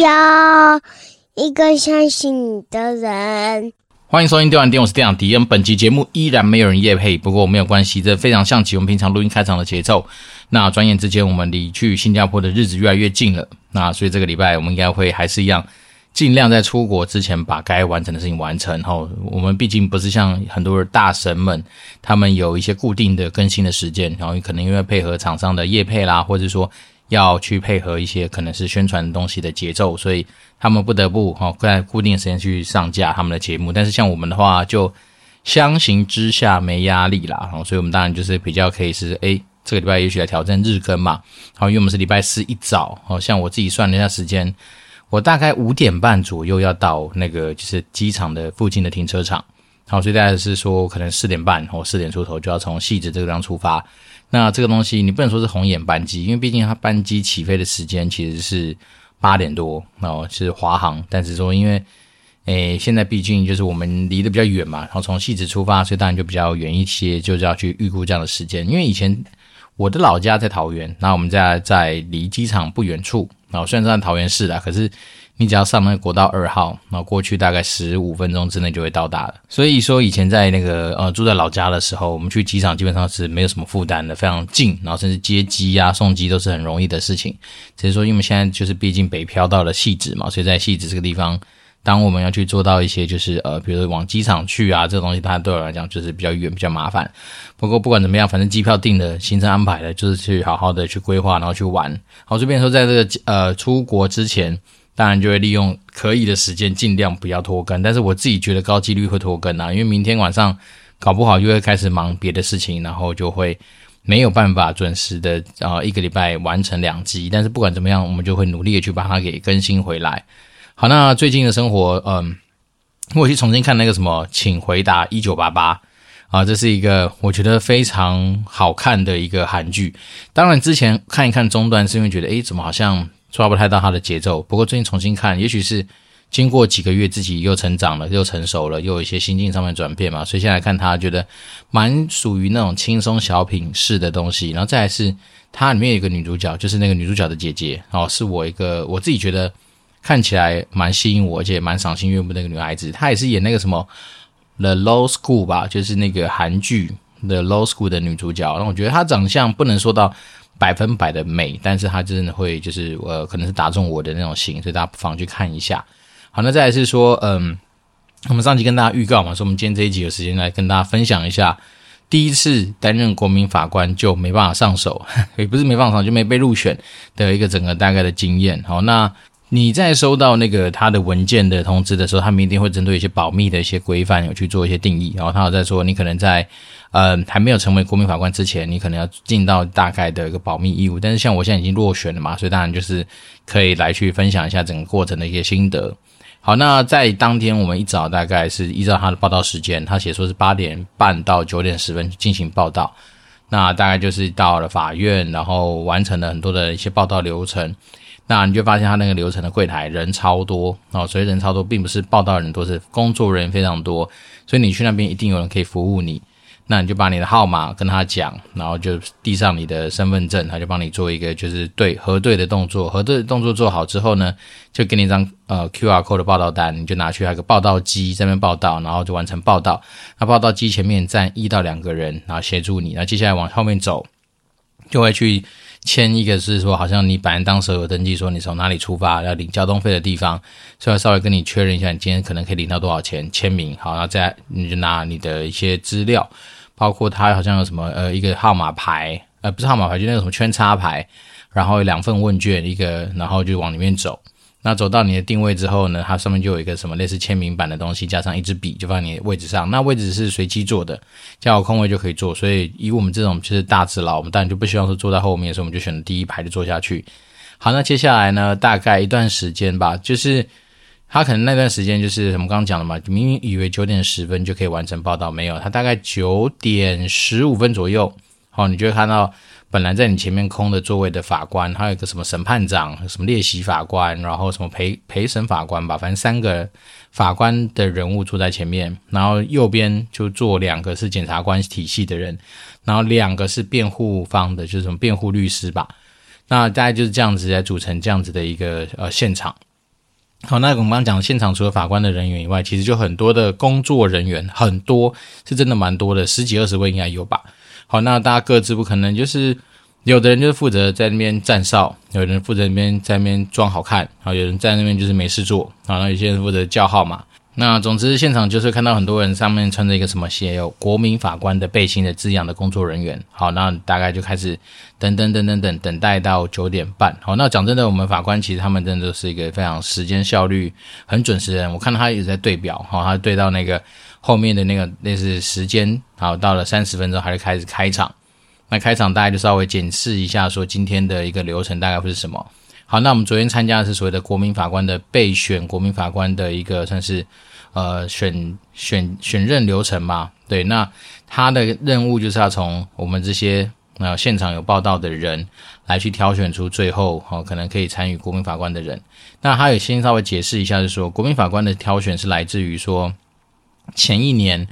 要一个相信你的人。欢迎收听电玩店，我是店长迪恩。本期节目依然没有人夜配，不过没有关系，这非常像起我们平常录音开场的节奏。那转眼之间，我们离去新加坡的日子越来越近了。那所以这个礼拜，我们应该会还是一样。尽量在出国之前把该完成的事情完成。后，我们毕竟不是像很多的大神们，他们有一些固定的更新的时间，然后可能因为配合厂商的夜配啦，或者说要去配合一些可能是宣传东西的节奏，所以他们不得不哈在固定时间去上架他们的节目。但是像我们的话，就相形之下没压力啦。所以我们当然就是比较可以是诶，这个礼拜也许来挑战日更嘛。好，因为我们是礼拜四一早，好像我自己算了一下时间。我大概五点半左右要到那个就是机场的附近的停车场，好，所以大概是说可能四点半或四点出头就要从汐止这个地方出发。那这个东西你不能说是红眼班机，因为毕竟它班机起飞的时间其实是八点多，然后，是华航。但是说因为诶现在毕竟就是我们离得比较远嘛，然后从汐止出发，所以当然就比较远一些，就是要去预估这样的时间。因为以前我的老家在桃园，那我们在在离机场不远处。然后虽然在桃园市啦，可是你只要上那个国道二号，然后过去大概十五分钟之内就会到达了。所以说以前在那个呃住在老家的时候，我们去机场基本上是没有什么负担的，非常近，然后甚至接机呀、送机都是很容易的事情。只是说因为现在就是毕竟北漂到了汐止嘛，所以在汐止这个地方。当我们要去做到一些，就是呃，比如说往机场去啊，这个东西，它对我来讲就是比较远、比较麻烦。不过不管怎么样，反正机票订了，行程安排了，就是去好好的去规划，然后去玩。好，这边说，在这个呃出国之前，当然就会利用可以的时间，尽量不要拖更。但是我自己觉得高几率会拖更啊，因为明天晚上搞不好就会开始忙别的事情，然后就会没有办法准时的啊、一个礼拜完成两集。但是不管怎么样，我们就会努力的去把它给更新回来。好，那最近的生活，嗯，我去重新看那个什么，请回答一九八八啊，这是一个我觉得非常好看的一个韩剧。当然之前看一看中段，是因为觉得，诶，怎么好像抓不太到它的节奏。不过最近重新看，也许是经过几个月自己又成长了，又成熟了，又有一些心境上面转变嘛，所以现在看它，觉得蛮属于那种轻松小品式的东西。然后再来是它里面有一个女主角，就是那个女主角的姐姐哦，是我一个我自己觉得。看起来蛮吸引我，而且蛮赏心悦目的那个女孩子，她也是演那个什么《The Low School》吧，就是那个韩剧《The Low School》的女主角。然后我觉得她长相不能说到百分百的美，但是它真的会就是呃，可能是打中我的那种心，所以大家不妨去看一下。好，那再来是说，嗯，我们上集跟大家预告嘛，说我们今天这一集有时间来跟大家分享一下，第一次担任国民法官就没办法上手，也不是没办法上手，就没被入选的一个整个大概的经验。好，那。你在收到那个他的文件的通知的时候，他们一定会针对一些保密的一些规范有去做一些定义。然后他有在说，你可能在呃还没有成为国民法官之前，你可能要尽到大概的一个保密义务。但是像我现在已经落选了嘛，所以当然就是可以来去分享一下整个过程的一些心得。好，那在当天我们一早大概是依照他的报道时间，他写说是八点半到九点十分进行报道，那大概就是到了法院，然后完成了很多的一些报道流程。那你就发现他那个流程的柜台人超多哦，所以人超多，并不是报道人多，是工作人员非常多，所以你去那边一定有人可以服务你。那你就把你的号码跟他讲，然后就递上你的身份证，他就帮你做一个就是对核对的动作。核对的动作做好之后呢，就给你一张呃 QR code 的报道单，你就拿去那个报道机这边报道，然后就完成报道。那报道机前面站一到两个人，然后协助你。那接下来往后面走，就会去。签一个是说，好像你本人当时有登记说你从哪里出发要领交通费的地方，所以稍微跟你确认一下，你今天可能可以领到多少钱，签名好，然后再你就拿你的一些资料，包括他好像有什么呃一个号码牌，呃不是号码牌，就那个什么圈叉牌，然后两份问卷一个，然后就往里面走。那走到你的定位之后呢，它上面就有一个什么类似签名板的东西，加上一支笔，就放在你的位置上。那位置是随机坐的，叫好空位就可以坐。所以以我们这种就是大只佬，我们当然就不希望说坐在后面，所以我们就选了第一排就坐下去。好，那接下来呢，大概一段时间吧，就是他可能那段时间就是我们刚刚讲的嘛，明明以为九点十分就可以完成报道，没有，他大概九点十五分左右，好，你就会看到。本来在你前面空的座位的法官，还有一个什么审判长、什么列席法官，然后什么陪陪审法官吧，反正三个法官的人物坐在前面，然后右边就坐两个是检察官体系的人，然后两个是辩护方的，就是什么辩护律师吧。那大概就是这样子来组成这样子的一个呃现场。好，那我们刚刚讲现场除了法官的人员以外，其实就很多的工作人员，很多是真的蛮多的，十几二十位应该有吧。好，那大家各自不可能就是。有的人就是负责在那边站哨，有人负责那边在那边装好看，啊，有人在那边就是没事做，啊，那有些人负责叫号码。那总之现场就是看到很多人上面穿着一个什么写有“国民法官”的背心的字样的工作人员。好，那大概就开始等等等等等等待到九点半。好，那讲真的，我们法官其实他们真的是一个非常时间效率很准时的人。我看到他一直在对表，好，他对到那个后面的那个类似时间，好，到了三十分钟，还是开始开场。那开场大概就稍微检视一下，说今天的一个流程大概会是什么。好，那我们昨天参加的是所谓的国民法官的备选国民法官的一个算是呃选选选任流程嘛。对，那他的任务就是要从我们这些呃现场有报道的人来去挑选出最后哦可能可以参与国民法官的人。那他也先稍微解释一下，就是说国民法官的挑选是来自于说前一年。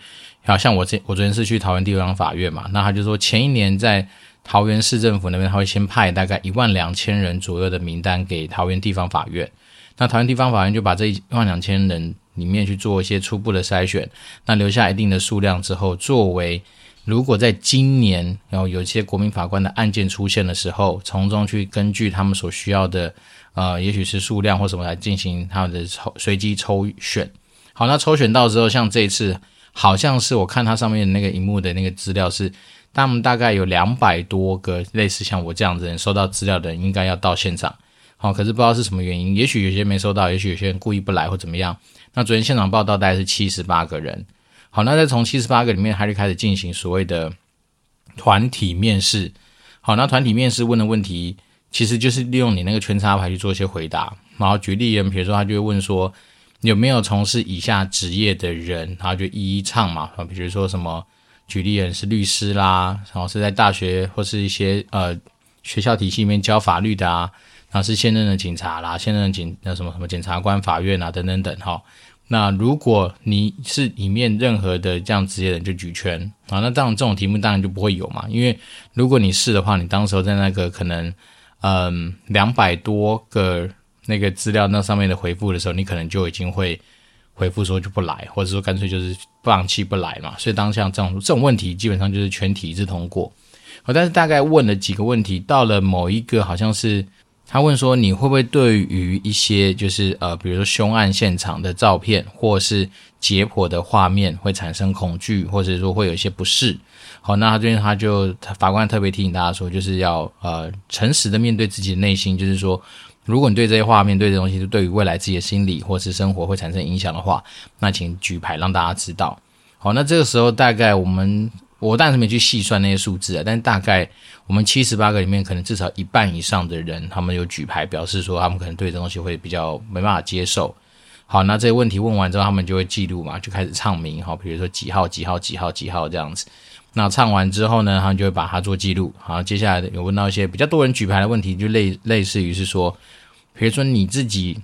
好像我这我昨天是去桃园地方法院嘛，那他就说前一年在桃园市政府那边，他会先派大概一万两千人左右的名单给桃园地方法院，那桃园地方法院就把这一万两千人里面去做一些初步的筛选，那留下一定的数量之后，作为如果在今年然后有一些国民法官的案件出现的时候，从中去根据他们所需要的呃，也许是数量或什么来进行他们的抽随机抽选。好，那抽选到之后，像这一次。好像是我看它上面那个荧幕的那个资料是，他们大概有两百多个类似像我这样子人收到资料的人应该要到现场，好，可是不知道是什么原因，也许有些没收到，也许有些人故意不来或怎么样。那昨天现场报道大概是七十八个人，好，那再从七十八个里面，他就开始进行所谓的团体面试，好，那团体面试问的问题其实就是利用你那个圈插牌去做一些回答，然后举例人，比如说他就会问说。有没有从事以下职业的人，然后就一一唱嘛，啊，比如说什么，举例人是律师啦，然后是在大学或是一些呃学校体系里面教法律的啊，然后是现任的警察啦，现任的警那什么什么检察官、法院啊等等等哈。那如果你是里面任何的这样职业的人，就举圈啊。那当然这种题目当然就不会有嘛，因为如果你是的话，你当时候在那个可能嗯两百多个。那个资料那上面的回复的时候，你可能就已经会回复说就不来，或者说干脆就是放弃不来嘛。所以当像这种这种问题，基本上就是全体一致通过。好，但是大概问了几个问题，到了某一个好像是他问说，你会不会对于一些就是呃，比如说凶案现场的照片或是解剖的画面会产生恐惧，或者说会有一些不适？好，那他这边他就法官特别提醒大家说，就是要呃诚实的面对自己的内心，就是说。如果你对这些画面、对这东西是，对于未来自己的心理或是生活会产生影响的话，那请举牌让大家知道。好，那这个时候大概我们我当然是没去细算那些数字啊，但大概我们七十八个里面，可能至少一半以上的人，他们有举牌表示说他们可能对这东西会比较没办法接受。好，那这些问题问完之后，他们就会记录嘛，就开始唱名，好，比如说几号几号几号几号这样子。那唱完之后呢，他们就会把它做记录。好，接下来有问到一些比较多人举牌的问题，就类类似于是说，比如说你自己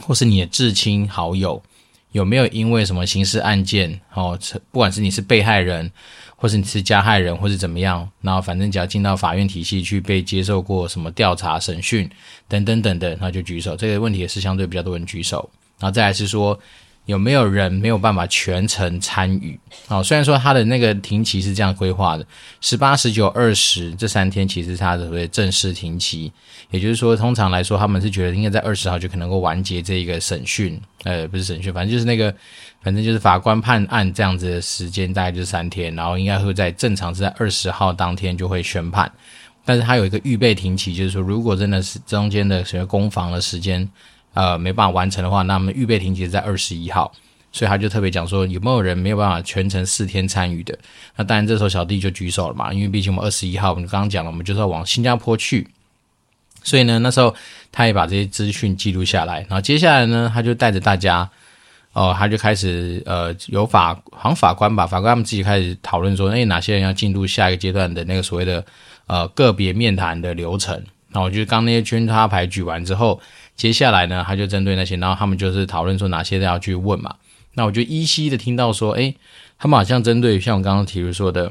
或是你的至亲好友，有没有因为什么刑事案件，哦，不管是你是被害人，或是你是加害人，或是怎么样，然后反正只要进到法院体系去被接受过什么调查、审讯等等等等，那就举手。这个问题也是相对比较多人举手。然后再来是说。有没有人没有办法全程参与？哦，虽然说他的那个庭期是这样规划的，十八、十九、二十这三天其实是他的所谓正式庭期，也就是说，通常来说他们是觉得应该在二十号就可能够完结这一个审讯，呃，不是审讯，反正就是那个，反正就是法官判案这样子的时间大概就是三天，然后应该会在正常是在二十号当天就会宣判，但是他有一个预备庭期，就是说如果真的是中间的什么攻防的时间。呃，没办法完成的话，那么预备庭其实在二十一号，所以他就特别讲说，有没有人没有办法全程四天参与的？那当然，这时候小弟就举手了嘛，因为毕竟我们二十一号，我们刚刚讲了，我们就是要往新加坡去，所以呢，那时候他也把这些资讯记录下来。然后接下来呢，他就带着大家，哦、他就开始呃，有法好像法官吧，法官他们自己开始讨论说，哎，哪些人要进入下一个阶段的那个所谓的呃个别面谈的流程。然后就是刚那些圈插牌举完之后。接下来呢，他就针对那些，然后他们就是讨论说哪些都要去问嘛。那我就依稀的听到说，诶，他们好像针对像我刚刚提出说的，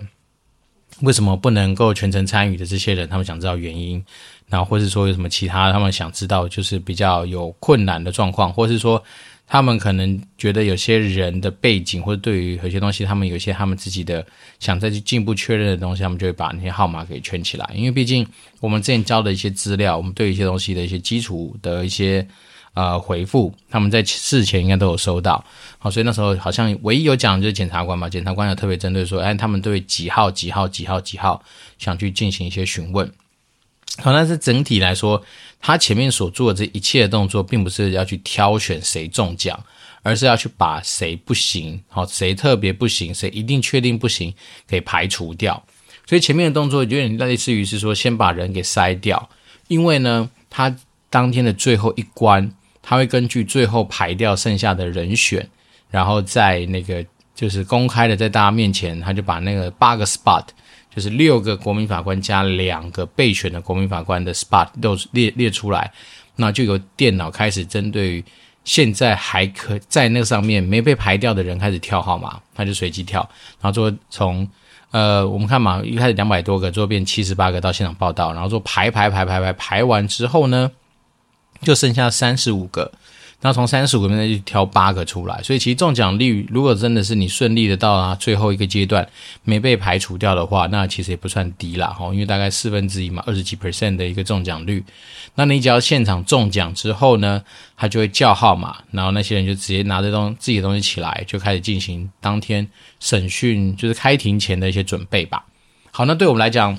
为什么不能够全程参与的这些人，他们想知道原因，然后或是说有什么其他他们想知道，就是比较有困难的状况，或是说他们可能觉得有些人的背景，或者对于有些东西，他们有些他们自己的想再去进一步确认的东西，他们就会把那些号码给圈起来。因为毕竟我们之前交的一些资料，我们对一些东西的一些基础的一些。呃，回复他们在事前应该都有收到，好，所以那时候好像唯一有讲的就是检察官嘛，检察官有特别针对说，哎，他们对几号几号几号几号想去进行一些询问，好，但是整体来说，他前面所做的这一切的动作，并不是要去挑选谁中奖，而是要去把谁不行，好，谁特别不行，谁一定确定不行，给排除掉。所以前面的动作有点类似于是说，先把人给筛掉，因为呢，他当天的最后一关。他会根据最后排掉剩下的人选，然后在那个就是公开的在大家面前，他就把那个八个 spot，就是六个国民法官加两个备选的国民法官的 spot 都列列出来，那就由电脑开始针对于现在还可在那上面没被排掉的人开始跳号码，他就随机跳，然后说从呃我们看嘛，一开始两百多个，最后变七十八个到现场报道，然后说排排排排排排完之后呢，就剩下三十五个，那从三十五个里面就挑八个出来，所以其实中奖率如果真的是你顺利的到达最后一个阶段没被排除掉的话，那其实也不算低啦哈，因为大概四分之一嘛，二十几 percent 的一个中奖率。那你只要现场中奖之后呢，他就会叫号码，然后那些人就直接拿着东自己的东西起来，就开始进行当天审讯，就是开庭前的一些准备吧。好，那对我们来讲。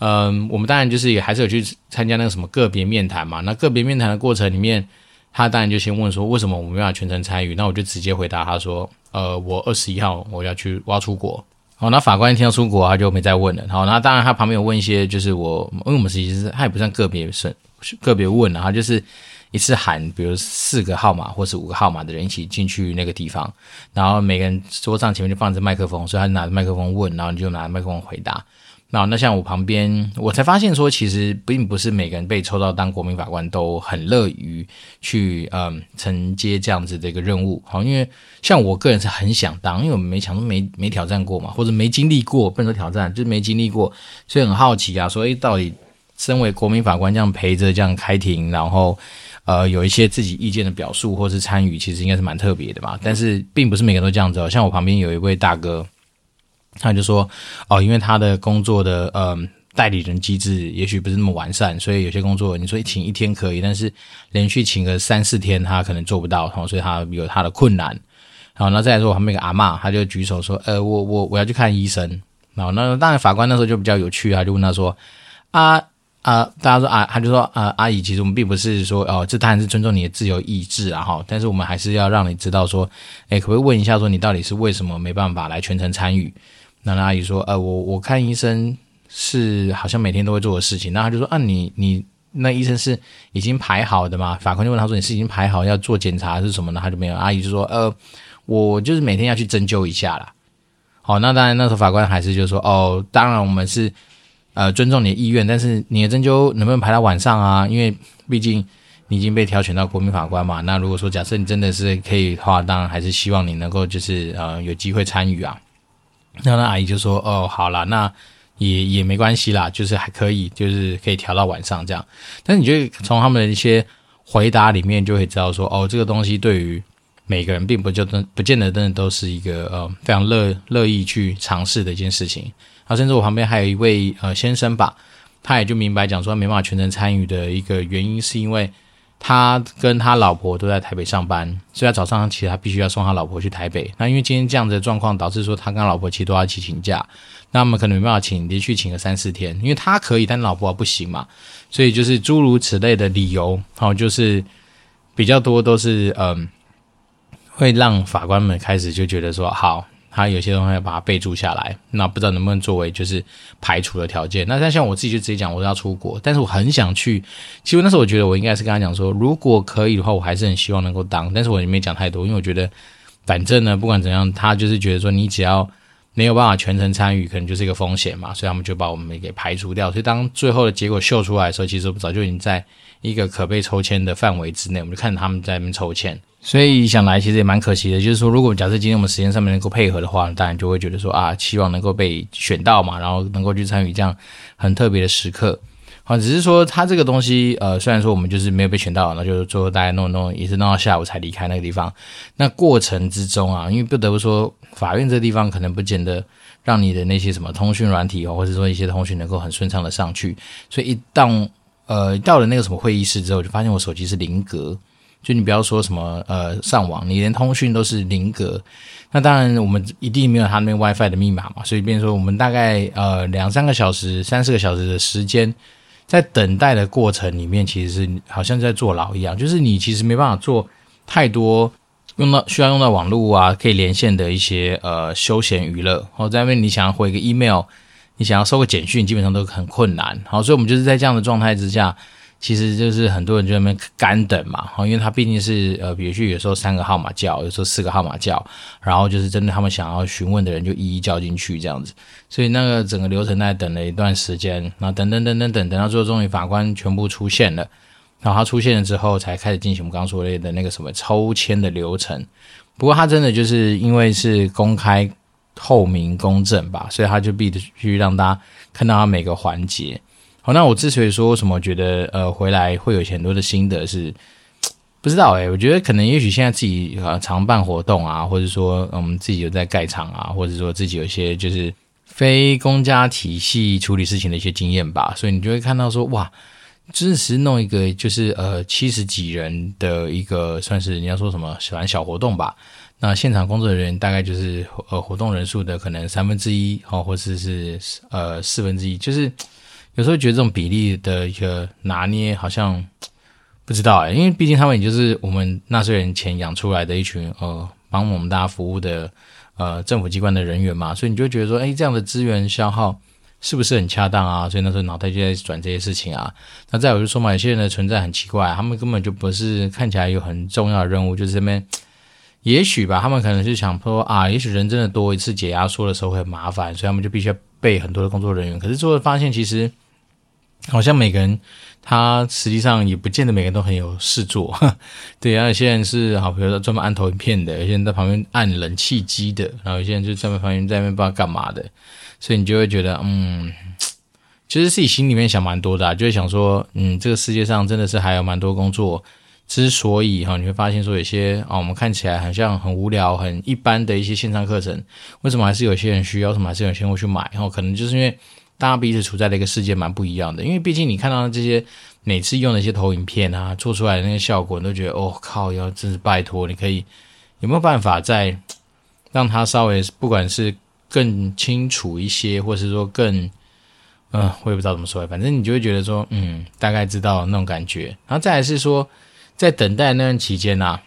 嗯，我们当然就是也还是有去参加那个什么个别面谈嘛。那个别面谈的过程里面，他当然就先问说，为什么我没办法全程参与？那我就直接回答他说，呃，我二十一号我要去，我要出国。好，那法官一听到出国，他就没再问了。好，那当然他旁边有问一些，就是我，因为我们实际是他也不算个别审，个别问了，他就是一次喊，比如四个号码或是五个号码的人一起进去那个地方，然后每个人桌上前面就放着麦克风，所以他拿着麦克风问，然后你就拿麦克风回答。那那像我旁边，我才发现说，其实并不是每个人被抽到当国民法官都很乐于去嗯承接这样子的一个任务。好，因为像我个人是很想当，因为我们没想说没没挑战过嘛，或者没经历过，不能说挑战，就是没经历过，所以很好奇啊，说诶，到底身为国民法官这样陪着这样开庭，然后呃有一些自己意见的表述或是参与，其实应该是蛮特别的嘛。但是并不是每个人都这样子哦，像我旁边有一位大哥。他就说，哦，因为他的工作的呃代理人机制也许不是那么完善，所以有些工作你说请一天可以，但是连续请个三四天他可能做不到，哦，所以他有他的困难。好，那再来说我旁边有个阿嬷，他就举手说，呃，我我我要去看医生。然后那当然法官那时候就比较有趣，他就问他说，啊啊，大家说啊，他就说啊，阿姨，其实我们并不是说哦，这当然是尊重你的自由意志啊哈，但是我们还是要让你知道说，诶，可不可以问一下说你到底是为什么没办法来全程参与？那阿姨说，呃，我我看医生是好像每天都会做的事情。那他就说，啊，你你那医生是已经排好的吗？法官就问他说，你是已经排好要做检查是什么呢？他就没有。阿姨就说，呃，我就是每天要去针灸一下啦。好，那当然那时候法官还是就说，哦，当然我们是呃尊重你的意愿，但是你的针灸能不能排到晚上啊？因为毕竟你已经被挑选到国民法官嘛。那如果说假设你真的是可以的话，当然还是希望你能够就是呃有机会参与啊。那那阿姨就说：“哦，好啦，那也也没关系啦，就是还可以，就是可以调到晚上这样。但是你就从他们的一些回答里面就会知道说，哦，这个东西对于每个人并不就真不见得真的都是一个呃非常乐乐意去尝试的一件事情。啊，甚至我旁边还有一位呃先生吧，他也就明白讲说没办法全程参与的一个原因是因为。”他跟他老婆都在台北上班，所以他早上其实他必须要送他老婆去台北。那因为今天这样子的状况，导致说他跟他老婆其实都要一起请假，那么可能没办法请连续请个三四天，因为他可以，但老婆不行嘛。所以就是诸如此类的理由，好，就是比较多都是嗯，会让法官们开始就觉得说好。他有些东西要把它备注下来，那不知道能不能作为就是排除的条件。那像像我自己就直接讲，我要出国，但是我很想去。其实那时候我觉得我应该是跟他讲说，如果可以的话，我还是很希望能够当。但是我也没讲太多，因为我觉得反正呢，不管怎样，他就是觉得说，你只要没有办法全程参与，可能就是一个风险嘛，所以他们就把我们给排除掉。所以当最后的结果秀出来的时候，其实我们早就已经在一个可被抽签的范围之内，我们就看他们在那边抽签。所以想来其实也蛮可惜的，就是说，如果假设今天我们时间上面能够配合的话，当然就会觉得说啊，希望能够被选到嘛，然后能够去参与这样很特别的时刻。好，只是说他这个东西，呃，虽然说我们就是没有被选到，那就是最后大家弄弄，也是弄到下午才离开那个地方。那过程之中啊，因为不得不说，法院这个地方可能不见得让你的那些什么通讯软体哦，或者说一些通讯能够很顺畅的上去。所以一到呃到了那个什么会议室之后，就发现我手机是零格。就你不要说什么呃上网，你连通讯都是零格。那当然我们一定没有他那边 WiFi 的密码嘛，所以变成说我们大概呃两三个小时、三四个小时的时间。在等待的过程里面，其实是好像在坐牢一样，就是你其实没办法做太多用到需要用到网络啊，可以连线的一些呃休闲娱乐。好，在那边你想要回个 email，你想要收个简讯，基本上都很困难。好，所以我们就是在这样的状态之下。其实就是很多人就在那边干等嘛，因为他毕竟是呃，比如说有时候三个号码叫，有时候四个号码叫，然后就是针对他们想要询问的人就一一叫进去这样子，所以那个整个流程在等了一段时间，然后等等等等等等到最后终于法官全部出现了，然后他出现了之后才开始进行我们刚说的那个什么抽签的流程。不过他真的就是因为是公开、透明、公正吧，所以他就必须让大家看到他每个环节。好，那我之所以说什么觉得呃回来会有很多的心得是不知道诶、我觉得可能也许现在自己啊常办活动啊，或者说我们自己有在盖场啊，或者说自己有一些就是非公家体系处理事情的一些经验吧，所以你就会看到说哇，真实弄一个就是呃七十几人的一个算是你要说什么喜欢小活动吧，那现场工作人员大概就是呃活动人数的可能三分之一哦，或者是呃四分之一，就是。有时候觉得这种比例的一个拿捏好像不知道哎，因为毕竟他们也就是我们纳税人钱养出来的一群呃帮我们大家服务的呃政府机关的人员嘛，所以你就觉得说，哎，这样的资源消耗是不是很恰当啊？所以那时候脑袋就在转这些事情啊。那再有就说嘛，有些人的存在很奇怪，他们根本就不是看起来有很重要的任务，就是这边也许吧，他们可能是想说啊，也许人真的多一次解压缩的时候会很麻烦，所以他们就必须要备很多的工作人员。可是最后发现其实。好像每个人，他实际上也不见得每个人都很有事做，对啊，有些人是好，比如说专门按投影片的，有些人在旁边按冷气机的，然后有些人就在那旁边在那边不知道干嘛的，所以你就会觉得，嗯，其实自己心里面想蛮多的，就会想说，嗯，这个世界上真的是还有蛮多工作，之所以哈，你会发现说有些啊，我们看起来好像很无聊、很一般的一些线上课程，为什么还是有些人需要？什么还是有些人会去买？然后可能就是因为。大家彼此处在的一个世界蛮不一样的，因为毕竟你看到这些每次用的一些投影片啊，做出来的那个效果，你都觉得哦靠，要真是拜托，你可以有没有办法再让它稍微不管是更清楚一些，或是说更嗯、我也不知道怎么说，反正你就会觉得说嗯，大概知道那种感觉。然后再来是说，在等待那段期间呐、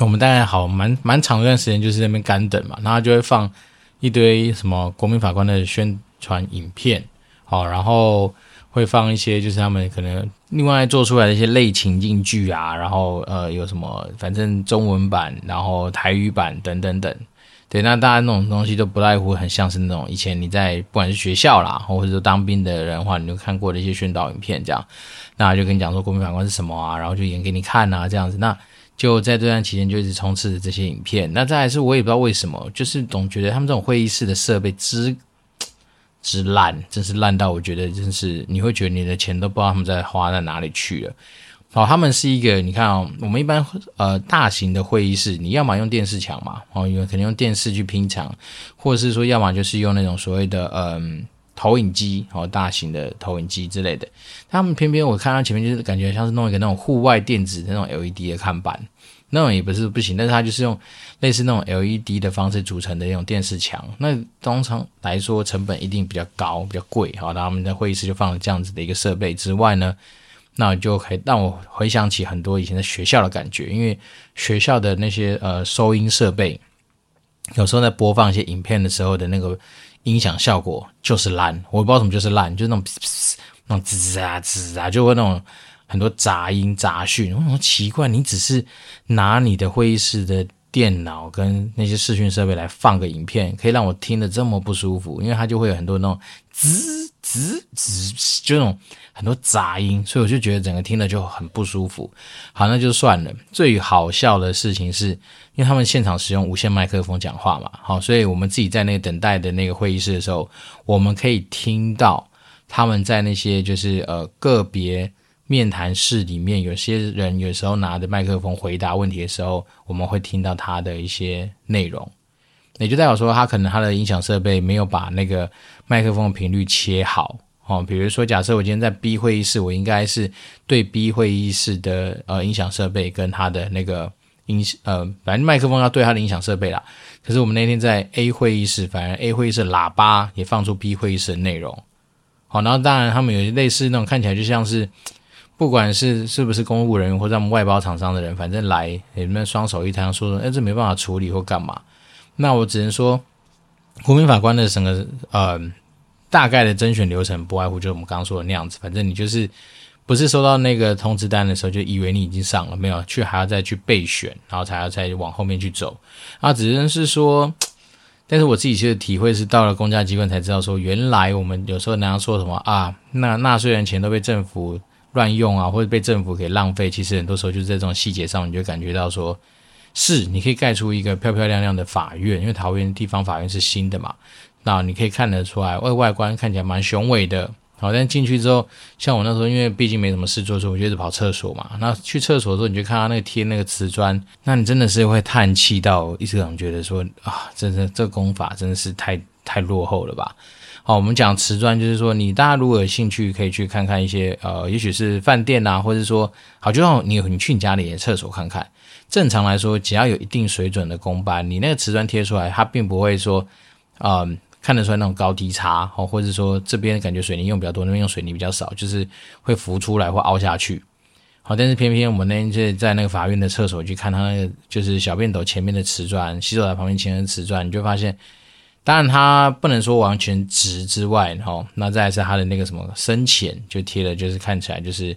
我们大概好蛮蛮长一段时间就是那边干等嘛，然后就会放一堆什么国民法官的宣。传影片，好，然后会放一些就是他们可能另外做出来的一些类情境剧啊，然后呃有什么反正中文版，然后台语版等等等，对，那大家那种东西都不在乎很像是那种以前你在不管是学校啦，或者说当兵的人的话，你就看过的一些宣导影片这样，那就跟你讲说国民法官是什么啊，然后就演给你看啊这样子，那就在这段期间就一直充斥着这些影片，那再来是我也不知道为什么，就是总觉得他们这种会议室的设备之。之烂，真是烂到我觉得真是你会觉得你的钱都不知道他们在花在哪里去了。好，他们是一个，你看哦，我们一般呃大型的会议室，你要么用电视墙嘛，哦，因为肯定用电视去拼墙，或者是说要么就是用那种所谓的嗯、投影机，哦，大型的投影机之类的。他们偏偏我看到前面就是感觉像是弄一个那种户外电子那种 LED 的看板。那种也不是不行，但是它就是用类似那种 LED 的方式组成的那种电视墙。那通常来说成本一定比较高，比较贵。好，那我们在会议室就放了这样子的一个设备之外呢，那就可以让我回想起很多以前在学校的感觉。因为学校的那些呃收音设备，有时候在播放一些影片的时候的那个音响效果就是烂，我不知道什么就是烂，就是那种那种吱啊吱啊，就会那种。很多杂音杂讯，我很奇怪，你只是拿你的会议室的电脑跟那些视讯设备来放个影片，可以让我听得这么不舒服？因为它就会有很多那种滋滋滋，就那种很多杂音，所以我就觉得整个听了就很不舒服。好，那就算了。最好笑的事情是，因为他们现场使用无线麦克风讲话嘛，好，所以我们自己在那个等待的那个会议室的时候，我们可以听到他们在那些就是呃个别。面谈室里面，有些人有时候拿着麦克风回答问题的时候，我们会听到他的一些内容，也就代表说他可能他的音响设备没有把那个麦克风的频率切好哦。比如说，假设我今天在 B 会议室，我应该是对 B 会议室的呃音响设备跟他的那个音呃，反正麦克风要对他的音响设备啦。可是我们那天在 A 会议室，反而 A 会议室喇叭也放出 B 会议室的内容。好，然后当然他们有些类似那种看起来就像是。不管是是不是公务人员或者我们外包厂商的人，反正来你们双手一摊，说说，哎，这没办法处理或干嘛？那我只能说，国民法官的整个呃大概的甄选流程，不外乎就是我们刚刚说的那样子。反正你就是不是收到那个通知单的时候，就以为你已经上了，没有去还要再去备选，然后才要再往后面去走。啊，只能是说，但是我自己其实体会是到了公家机关才知道说，原来我们有时候人家说什么啊，那纳税人钱都被政府。乱用啊，或者被政府给浪费，其实很多时候就是在这种细节上，你就感觉到说，是你可以盖出一个漂漂亮亮的法院，因为桃园地方法院是新的嘛，那你可以看得出来，外外观看起来蛮雄伟的。好，但进去之后，像我那时候，因为毕竟没什么事做，所以我就一直跑厕所嘛。那去厕所的时候，你就看到那个贴那个瓷砖，那你真的是会叹气到一直想觉得说啊，真的这个工法真的是太太落后了吧。好，我们讲瓷砖，就是说，你大家如果有兴趣，可以去看看一些，呃，也许是饭店啊，或者说，好，就像你你去你家里的厕所看看。正常来说，只要有一定水准的工班，你那个瓷砖贴出来，它并不会说，嗯、看得出来那种高低差，哦，或者说这边感觉水泥用比较多，那边用水泥比较少，就是会浮出来或凹下去。好，但是偏偏我们那天就在那个法院的厕所去看它那个，就是小便斗前面的瓷砖，洗手台旁边前面的瓷砖，你就发现。当然，它不能说完全直之外，哈，那再是它的那个什么深浅，就贴的，就是看起来就是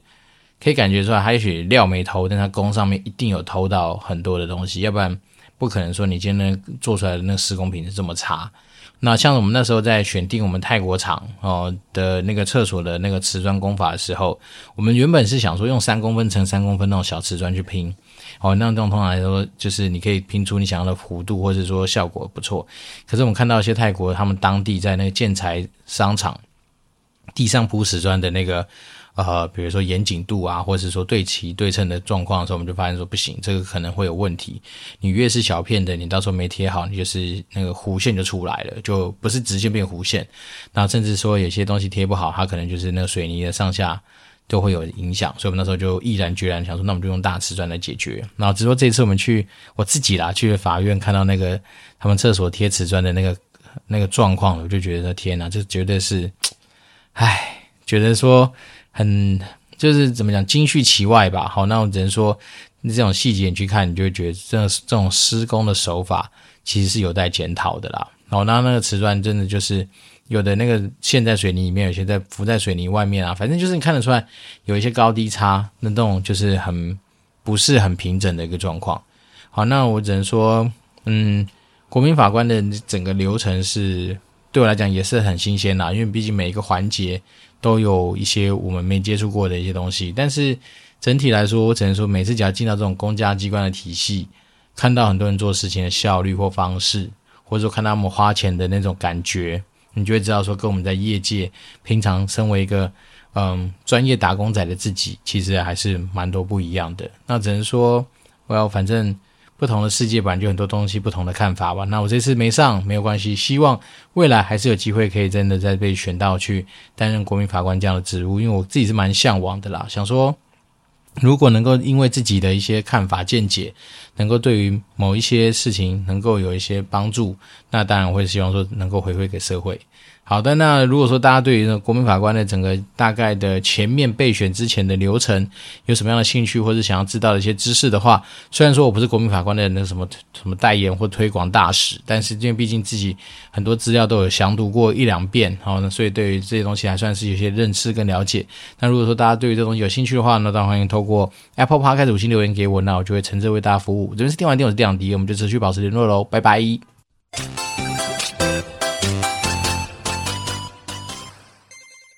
可以感觉出来，它也许料没偷，但它工上面一定有偷到很多的东西，要不然不可能说你今天做出来的那个施工品质这么差。那像我们那时候在选定我们泰国厂哦的那个厕所的那个瓷砖工法的时候，我们原本是想说用三公分乘三公分那种小瓷砖去拼。哦，那种通常来说，就是你可以拼出你想要的弧度，或者说效果不错。可是我们看到一些泰国，他们当地在那个建材商场地上铺瓷砖的那个，呃，比如说严谨度啊，或者是说对齐对称的状况的时候，我们就发现说不行，这个可能会有问题。你越是小片的，你到时候没贴好，你就是那个弧线就出来了，就不是直线变弧线。那甚至说有些东西贴不好，它可能就是那个水泥的上下。都会有影响，所以我们那时候就毅然决然想说，那我们就用大瓷砖来解决。然后只是说这次我们去我自己啦，去法院看到那个他们厕所贴瓷砖的那个那个状况，我就觉得天哪，这绝对是，唉，觉得说很就是怎么讲，金絮其外吧。好，那我只能说这种细节你去看，你就会觉得这这种施工的手法其实是有待检讨的啦。然后那那个瓷砖真的就是。有的那个陷在水泥里面，有些在浮在水泥外面啊，反正就是你看得出来有一些高低差，那种就是很不是很平整的一个状况。好，那我只能说，嗯，国民法官的整个流程是对我来讲也是很新鲜啦，因为毕竟每一个环节都有一些我们没接触过的一些东西。但是整体来说，我只能说每次只要进到这种公家机关的体系，看到很多人做事情的效率或方式，或者说看他们花钱的那种感觉。你就会知道，说跟我们在业界平常身为一个嗯专业打工仔的自己，其实还是蛮多不一样的。那只能说，我要反正不同的世界本来就很多东西不同的看法吧。那我这次没上没有关系，希望未来还是有机会可以真的再被选到去担任国民法官这样的职务，因为我自己是蛮向往的啦，想说。如果能够因为自己的一些看法见解，能够对于某一些事情能够有一些帮助，那当然会希望说能够回馈给社会。好的，那如果说大家对于国民法官的整个大概的前面备选之前的流程有什么样的兴趣，或者想要知道的一些知识的话，虽然说我不是国民法官的那什么什么代言或推广大使，但是因为毕竟自己很多资料都有详读过一两遍，好，那所以对于这些东西还算是有些认识跟了解。那如果说大家对于这东西有兴趣的话，那当然欢迎透过 Apple Podcast 五星留言给我，那我就会诚挚为大家服务。这边是电玩店，我是电长迪，我们就持续保持联络喽，拜拜。